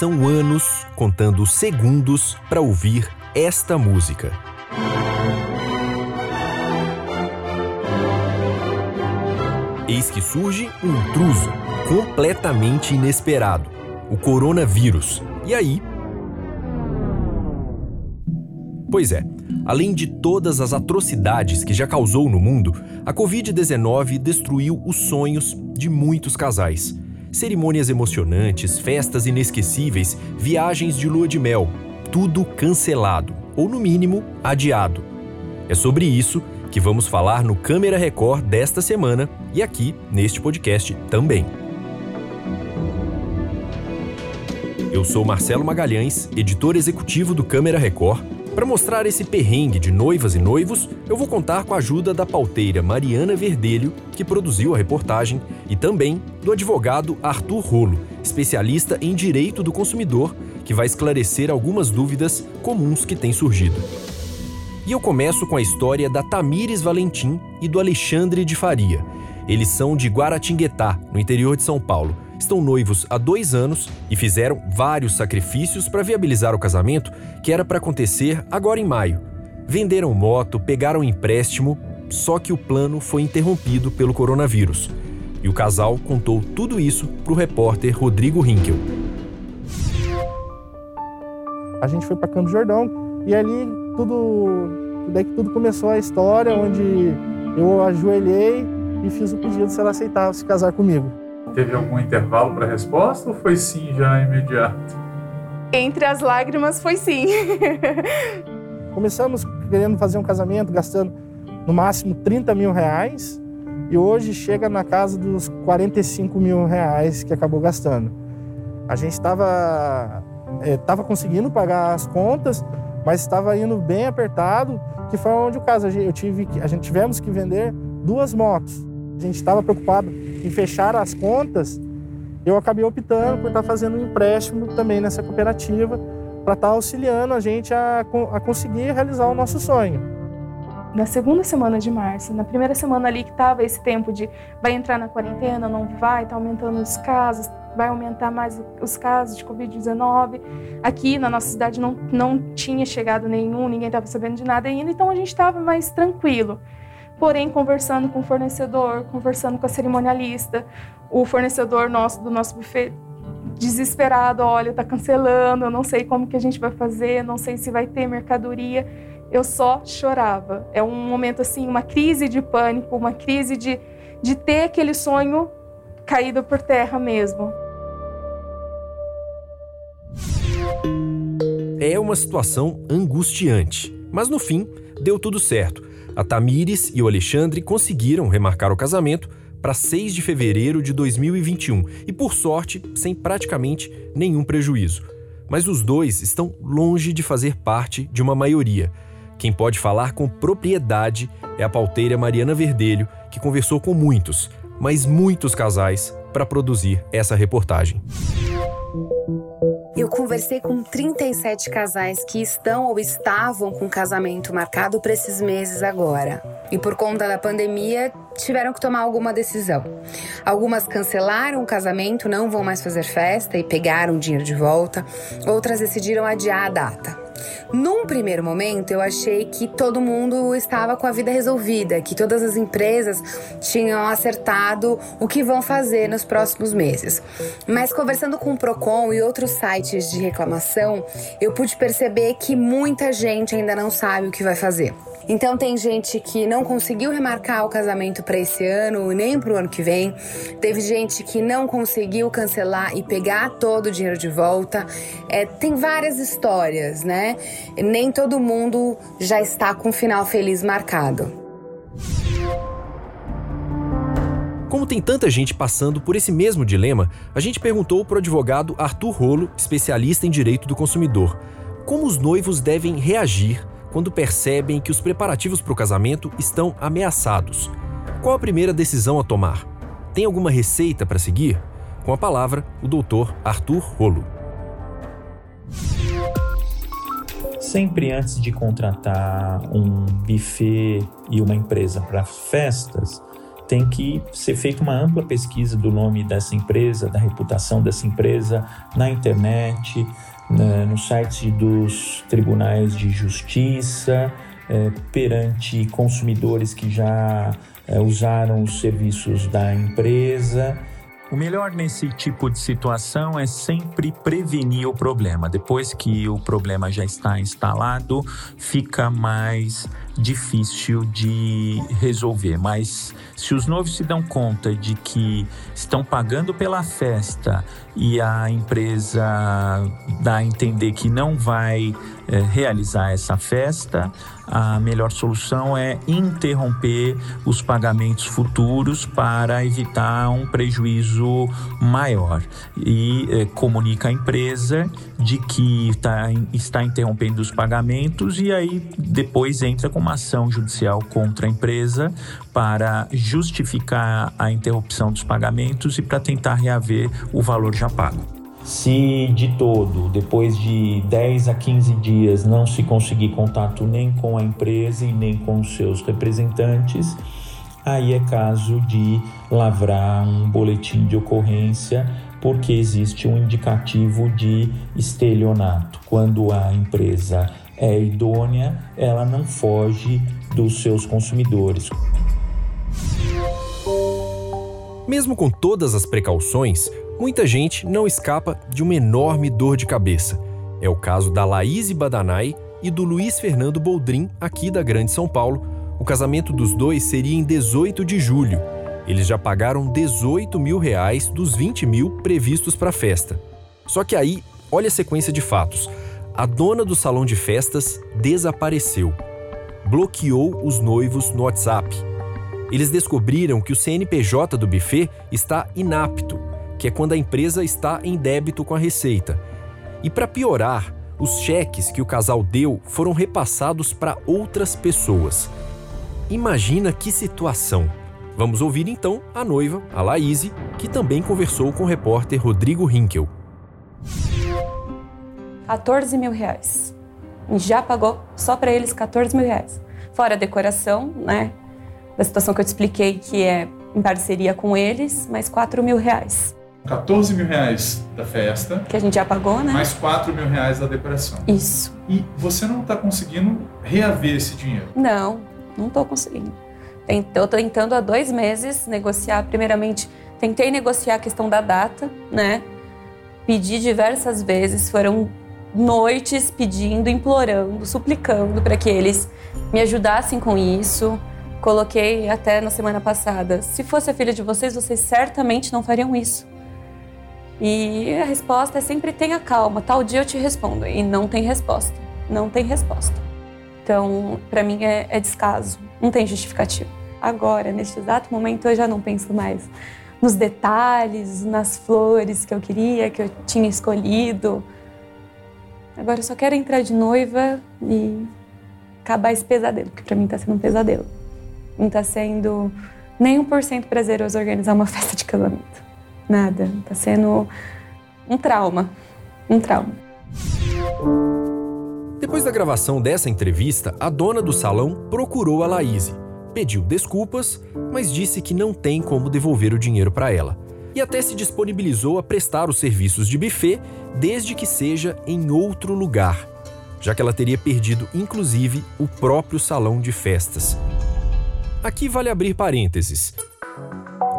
são anos contando segundos para ouvir esta música. Eis que surge um intruso completamente inesperado: o coronavírus. E aí? Pois é, além de todas as atrocidades que já causou no mundo, a Covid-19 destruiu os sonhos de muitos casais. Cerimônias emocionantes, festas inesquecíveis, viagens de lua de mel, tudo cancelado, ou no mínimo, adiado. É sobre isso que vamos falar no Câmera Record desta semana e aqui neste podcast também. Eu sou Marcelo Magalhães, editor executivo do Câmera Record. Para mostrar esse perrengue de noivas e noivos, eu vou contar com a ajuda da pauteira Mariana Verdelho, que produziu a reportagem, e também do advogado Arthur Rolo, especialista em direito do consumidor, que vai esclarecer algumas dúvidas comuns que têm surgido. E eu começo com a história da Tamires Valentim e do Alexandre de Faria. Eles são de Guaratinguetá, no interior de São Paulo. Estão noivos há dois anos e fizeram vários sacrifícios para viabilizar o casamento que era para acontecer agora em maio. Venderam moto, pegaram empréstimo, só que o plano foi interrompido pelo coronavírus. E o casal contou tudo isso para o repórter Rodrigo Rinkel. A gente foi para Campo Jordão e ali tudo, daí que tudo começou a história, onde eu ajoelhei e fiz o pedido se ela aceitava se casar comigo. Teve algum intervalo para a resposta ou foi sim já imediato? Entre as lágrimas foi sim. Começamos querendo fazer um casamento, gastando no máximo 30 mil reais e hoje chega na casa dos 45 mil reais que acabou gastando. A gente estava estava eh, conseguindo pagar as contas, mas estava indo bem apertado, que foi onde o caso eu tive, a gente tivemos que vender duas motos. Gente estava preocupado em fechar as contas. Eu acabei optando por estar fazendo um empréstimo também nessa cooperativa para estar auxiliando a gente a, a conseguir realizar o nosso sonho. Na segunda semana de março, na primeira semana ali que estava esse tempo de vai entrar na quarentena, não vai, está aumentando os casos, vai aumentar mais os casos de Covid-19. Aqui na nossa cidade não, não tinha chegado nenhum, ninguém estava sabendo de nada ainda, então a gente estava mais tranquilo. Porém, conversando com o fornecedor, conversando com a cerimonialista, o fornecedor nosso do nosso buffet desesperado, olha, está cancelando, eu não sei como que a gente vai fazer, não sei se vai ter mercadoria. Eu só chorava. É um momento assim, uma crise de pânico, uma crise de, de ter aquele sonho caído por terra mesmo. É uma situação angustiante, mas no fim deu tudo certo. A Tamires e o Alexandre conseguiram remarcar o casamento para 6 de fevereiro de 2021 e, por sorte, sem praticamente nenhum prejuízo. Mas os dois estão longe de fazer parte de uma maioria. Quem pode falar com propriedade é a pauteira Mariana Verdelho, que conversou com muitos, mas muitos casais para produzir essa reportagem. Eu conversei com 37 casais que estão ou estavam com casamento marcado para esses meses agora. E por conta da pandemia, tiveram que tomar alguma decisão. Algumas cancelaram o casamento, não vão mais fazer festa e pegaram o dinheiro de volta. Outras decidiram adiar a data. Num primeiro momento, eu achei que todo mundo estava com a vida resolvida, que todas as empresas tinham acertado o que vão fazer nos próximos meses. Mas conversando com o Procon e outros sites de reclamação, eu pude perceber que muita gente ainda não sabe o que vai fazer. Então tem gente que não conseguiu remarcar o casamento para esse ano nem para o ano que vem. Teve gente que não conseguiu cancelar e pegar todo o dinheiro de volta. É, tem várias histórias, né? Nem todo mundo já está com um final feliz marcado. Como tem tanta gente passando por esse mesmo dilema, a gente perguntou para o advogado Arthur Rolo, especialista em direito do consumidor, como os noivos devem reagir quando percebem que os preparativos para o casamento estão ameaçados. Qual a primeira decisão a tomar? Tem alguma receita para seguir? Com a palavra, o doutor Arthur Rolo. Sempre antes de contratar um buffet e uma empresa para festas, tem que ser feita uma ampla pesquisa do nome dessa empresa, da reputação dessa empresa na internet, né, no site dos tribunais de justiça, é, perante consumidores que já é, usaram os serviços da empresa. O melhor nesse tipo de situação é sempre prevenir o problema. Depois que o problema já está instalado, fica mais difícil de resolver. Mas se os noivos se dão conta de que estão pagando pela festa e a empresa dá a entender que não vai é, realizar essa festa, a melhor solução é interromper os pagamentos futuros para evitar um prejuízo maior. E é, comunica a empresa de que tá, está interrompendo os pagamentos e aí depois entra com uma ação judicial contra a empresa para justificar a interrupção dos pagamentos e para tentar reaver o valor já pago. Se de todo, depois de 10 a 15 dias, não se conseguir contato nem com a empresa e nem com os seus representantes, aí é caso de lavrar um boletim de ocorrência porque existe um indicativo de estelionato. Quando a empresa é idônea, ela não foge dos seus consumidores. Mesmo com todas as precauções, muita gente não escapa de uma enorme dor de cabeça. É o caso da Laís Badanai e do Luiz Fernando Boldrin, aqui da Grande São Paulo. O casamento dos dois seria em 18 de julho eles já pagaram 18 mil reais dos 20 mil previstos para a festa. Só que aí, olha a sequência de fatos. A dona do salão de festas desapareceu. Bloqueou os noivos no WhatsApp. Eles descobriram que o CNPJ do buffet está inapto, que é quando a empresa está em débito com a receita. E para piorar, os cheques que o casal deu foram repassados para outras pessoas. Imagina que situação! Vamos ouvir então a noiva, a Laíse, que também conversou com o repórter Rodrigo Hinkel. 14 mil reais. Já pagou só para eles 14 mil reais. Fora a decoração, né? Da situação que eu te expliquei, que é em parceria com eles, mais 4 mil reais. 14 mil reais da festa. Que a gente já pagou, né? Mais 4 mil reais da decoração. Isso. E você não está conseguindo reaver esse dinheiro? Não, não estou conseguindo. Eu estou tentando há dois meses negociar. Primeiramente, tentei negociar a questão da data, né? Pedi diversas vezes, foram noites pedindo, implorando, suplicando para que eles me ajudassem com isso. Coloquei até na semana passada: se fosse a filha de vocês, vocês certamente não fariam isso. E a resposta é sempre tenha calma, tal dia eu te respondo. E não tem resposta, não tem resposta. Então, para mim é, é descaso, não tem justificativo. Agora, neste exato momento, eu já não penso mais nos detalhes, nas flores que eu queria, que eu tinha escolhido. Agora eu só quero entrar de noiva e acabar esse pesadelo, que para mim está sendo um pesadelo. Não está sendo nem um por cento prazeroso organizar uma festa de casamento. Nada. Está sendo um trauma. Um trauma. Depois da gravação dessa entrevista, a dona do salão procurou a Laíse pediu desculpas, mas disse que não tem como devolver o dinheiro para ela. E até se disponibilizou a prestar os serviços de buffet, desde que seja em outro lugar, já que ela teria perdido inclusive o próprio salão de festas. Aqui vale abrir parênteses.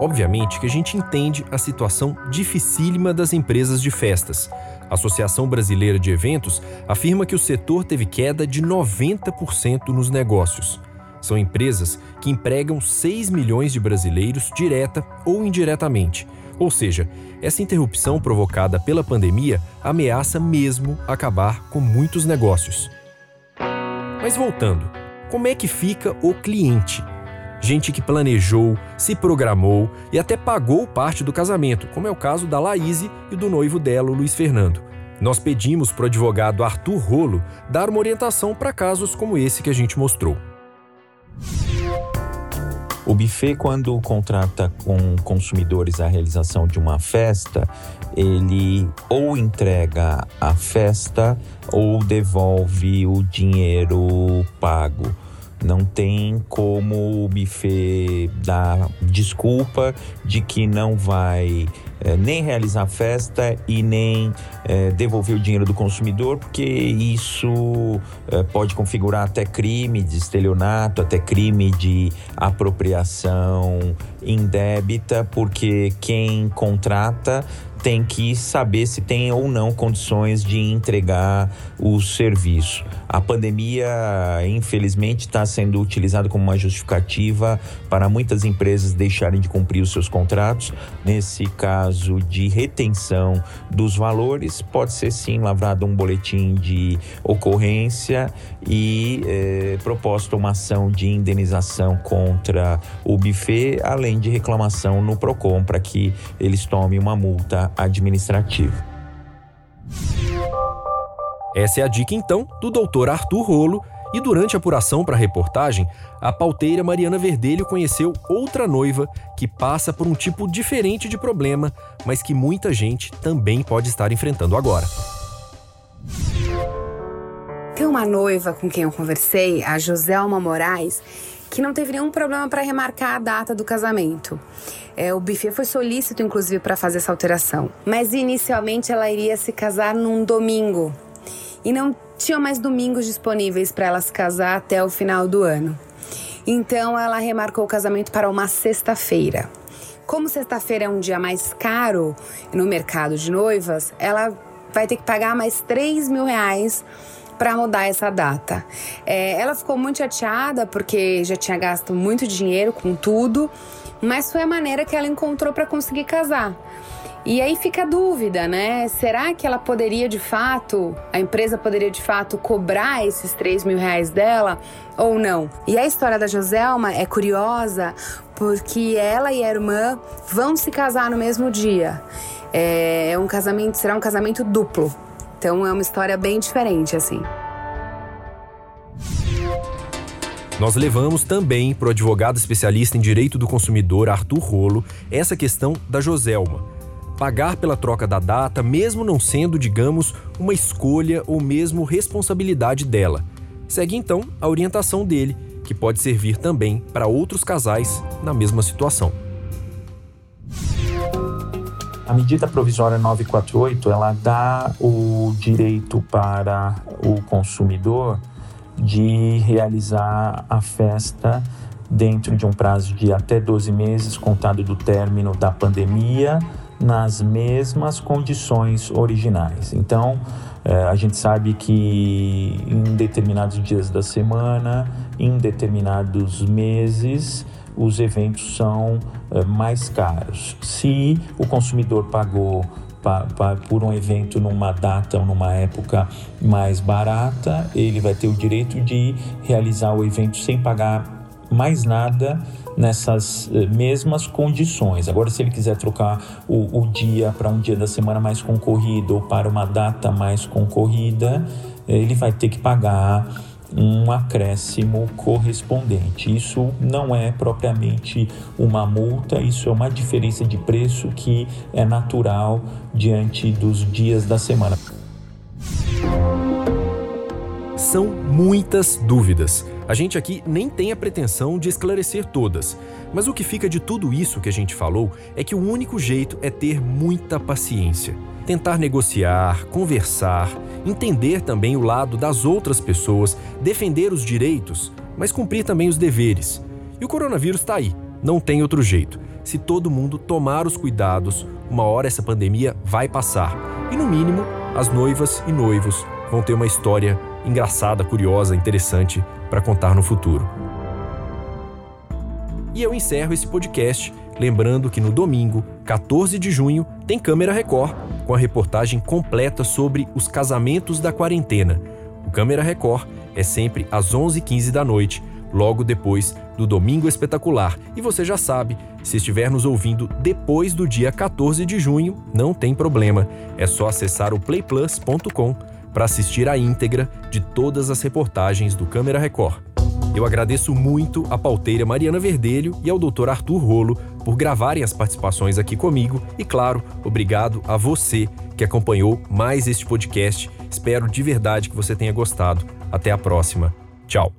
Obviamente que a gente entende a situação dificílima das empresas de festas. A Associação Brasileira de Eventos afirma que o setor teve queda de 90% nos negócios. São empresas que empregam 6 milhões de brasileiros direta ou indiretamente. Ou seja, essa interrupção provocada pela pandemia ameaça mesmo acabar com muitos negócios. Mas voltando, como é que fica o cliente? Gente que planejou, se programou e até pagou parte do casamento, como é o caso da Laíse e do noivo dela, Luiz Fernando. Nós pedimos para o advogado Arthur Rolo dar uma orientação para casos como esse que a gente mostrou. O buffet, quando contrata com consumidores a realização de uma festa, ele ou entrega a festa ou devolve o dinheiro pago. Não tem como o buffet dar desculpa de que não vai é, nem realizar festa e nem é, devolver o dinheiro do consumidor, porque isso é, pode configurar até crime de estelionato, até crime de apropriação indébita, porque quem contrata tem que saber se tem ou não condições de entregar o serviço. A pandemia, infelizmente, está sendo utilizada como uma justificativa para muitas empresas deixarem de cumprir os seus contratos. Nesse caso de retenção dos valores, pode ser sim lavrado um boletim de ocorrência e é, proposta uma ação de indenização contra o buffet, além de reclamação no PROCON para que eles tomem uma multa administrativo. Essa é a dica então do Dr. Arthur Rolo. E durante a apuração para a reportagem, a pauteira Mariana Verdelho conheceu outra noiva que passa por um tipo diferente de problema, mas que muita gente também pode estar enfrentando agora. Tem uma noiva com quem eu conversei, a Joselma Moraes, que não teve nenhum problema para remarcar a data do casamento. É, o buffet foi solícito, inclusive, para fazer essa alteração. Mas inicialmente ela iria se casar num domingo. E não tinha mais domingos disponíveis para ela se casar até o final do ano. Então ela remarcou o casamento para uma sexta-feira. Como sexta-feira é um dia mais caro no mercado de noivas, ela vai ter que pagar mais 3 mil reais para mudar essa data. É, ela ficou muito chateada porque já tinha gasto muito dinheiro com tudo, mas foi a maneira que ela encontrou para conseguir casar. E aí fica a dúvida, né? Será que ela poderia de fato, a empresa poderia de fato cobrar esses 3 mil reais dela ou não? E a história da Joselma é curiosa porque ela e a irmã vão se casar no mesmo dia. É um casamento, será um casamento duplo. Então é uma história bem diferente, assim. Nós levamos também para o advogado especialista em direito do consumidor, Arthur Rolo, essa questão da Joselma. Pagar pela troca da data, mesmo não sendo, digamos, uma escolha ou mesmo responsabilidade dela. Segue então a orientação dele, que pode servir também para outros casais na mesma situação. A medida provisória 948, ela dá o direito para o consumidor de realizar a festa dentro de um prazo de até 12 meses, contado do término da pandemia, nas mesmas condições originais. Então, eh, a gente sabe que em determinados dias da semana, em determinados meses, os eventos são eh, mais caros. Se o consumidor pagou por um evento numa data ou numa época mais barata, ele vai ter o direito de realizar o evento sem pagar mais nada nessas eh, mesmas condições. Agora, se ele quiser trocar o, o dia para um dia da semana mais concorrido ou para uma data mais concorrida, ele vai ter que pagar um acréscimo correspondente. Isso não é propriamente uma multa, isso é uma diferença de preço que é natural diante dos dias da semana. São muitas dúvidas. A gente aqui nem tem a pretensão de esclarecer todas, mas o que fica de tudo isso que a gente falou é que o único jeito é ter muita paciência tentar negociar, conversar, entender também o lado das outras pessoas, defender os direitos, mas cumprir também os deveres. E o coronavírus está aí, não tem outro jeito. Se todo mundo tomar os cuidados, uma hora essa pandemia vai passar. E no mínimo, as noivas e noivos vão ter uma história engraçada, curiosa, interessante para contar no futuro. E eu encerro esse podcast lembrando que no domingo, 14 de junho, tem Câmera Record com a reportagem completa sobre os casamentos da quarentena. O Câmera Record é sempre às 11h15 da noite, logo depois do Domingo Espetacular. E você já sabe, se estiver nos ouvindo depois do dia 14 de junho, não tem problema. É só acessar o playplus.com para assistir a íntegra de todas as reportagens do Câmera Record. Eu agradeço muito à pauteira Mariana Verdelho e ao Dr. Arthur Rolo por gravarem as participações aqui comigo e, claro, obrigado a você que acompanhou mais este podcast. Espero de verdade que você tenha gostado. Até a próxima. Tchau.